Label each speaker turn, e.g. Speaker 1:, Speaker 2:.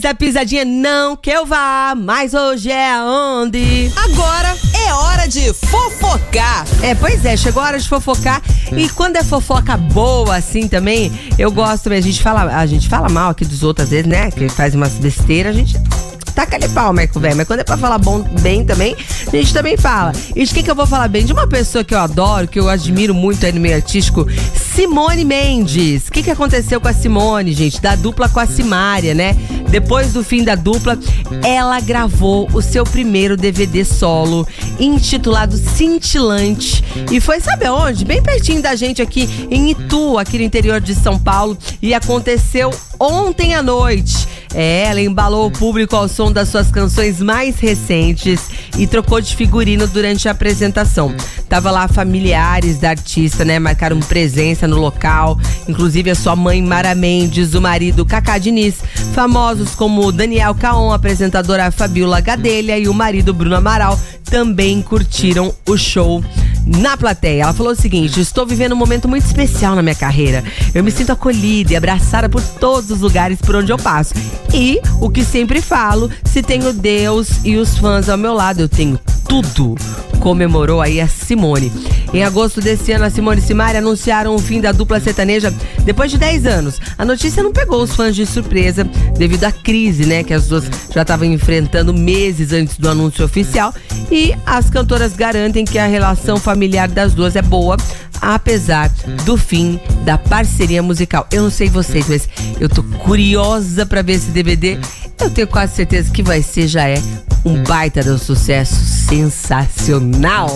Speaker 1: da pisadinha, não que eu vá, mas hoje é aonde?
Speaker 2: Agora é hora de fofocar.
Speaker 1: É, pois é, chegou a hora de fofocar. E quando é fofoca boa, assim também, eu gosto, a gente fala, a gente fala mal aqui dos outros às vezes, né? Que faz umas besteiras, a gente taca ali pau, Marco velho. Mas quando é pra falar bom, bem também, a gente também fala. E de quem que eu vou falar bem? De uma pessoa que eu adoro, que eu admiro muito aí no meio artístico, Simone Mendes. O que, que aconteceu com a Simone, gente? Da dupla com a Simária, né? Depois do fim da dupla, ela gravou o seu primeiro DVD solo, intitulado Cintilante. E foi, sabe onde? Bem pertinho da gente aqui em Itu, aqui no interior de São Paulo. E aconteceu ontem à noite. É, ela embalou o público ao som das suas canções mais recentes e trocou de figurino durante a apresentação. Tava lá familiares da artista, né? Marcaram presença no local, inclusive a sua mãe Mara Mendes, o marido Cacá Diniz, famosos como Daniel Caon, apresentadora Fabiola Gadelha e o marido Bruno Amaral também curtiram o show na plateia. Ela falou o seguinte: estou vivendo um momento muito especial na minha carreira. Eu me sinto acolhida e abraçada por todos os lugares por onde eu passo. E o que sempre falo: se tenho Deus e os fãs ao meu lado, eu tenho tudo. Comemorou aí a Simone. Em agosto desse ano, a Simone e Simaria anunciaram o fim da dupla sertaneja depois de 10 anos. A notícia não pegou os fãs de surpresa devido à crise, né, que as duas já estavam enfrentando meses antes do anúncio oficial. E as cantoras garantem que a relação familiar das duas é boa, apesar do fim da parceria musical. Eu não sei vocês, mas eu tô curiosa para ver esse DVD. Eu tenho quase certeza que vai ser, já é, um baita de um sucesso sensacional.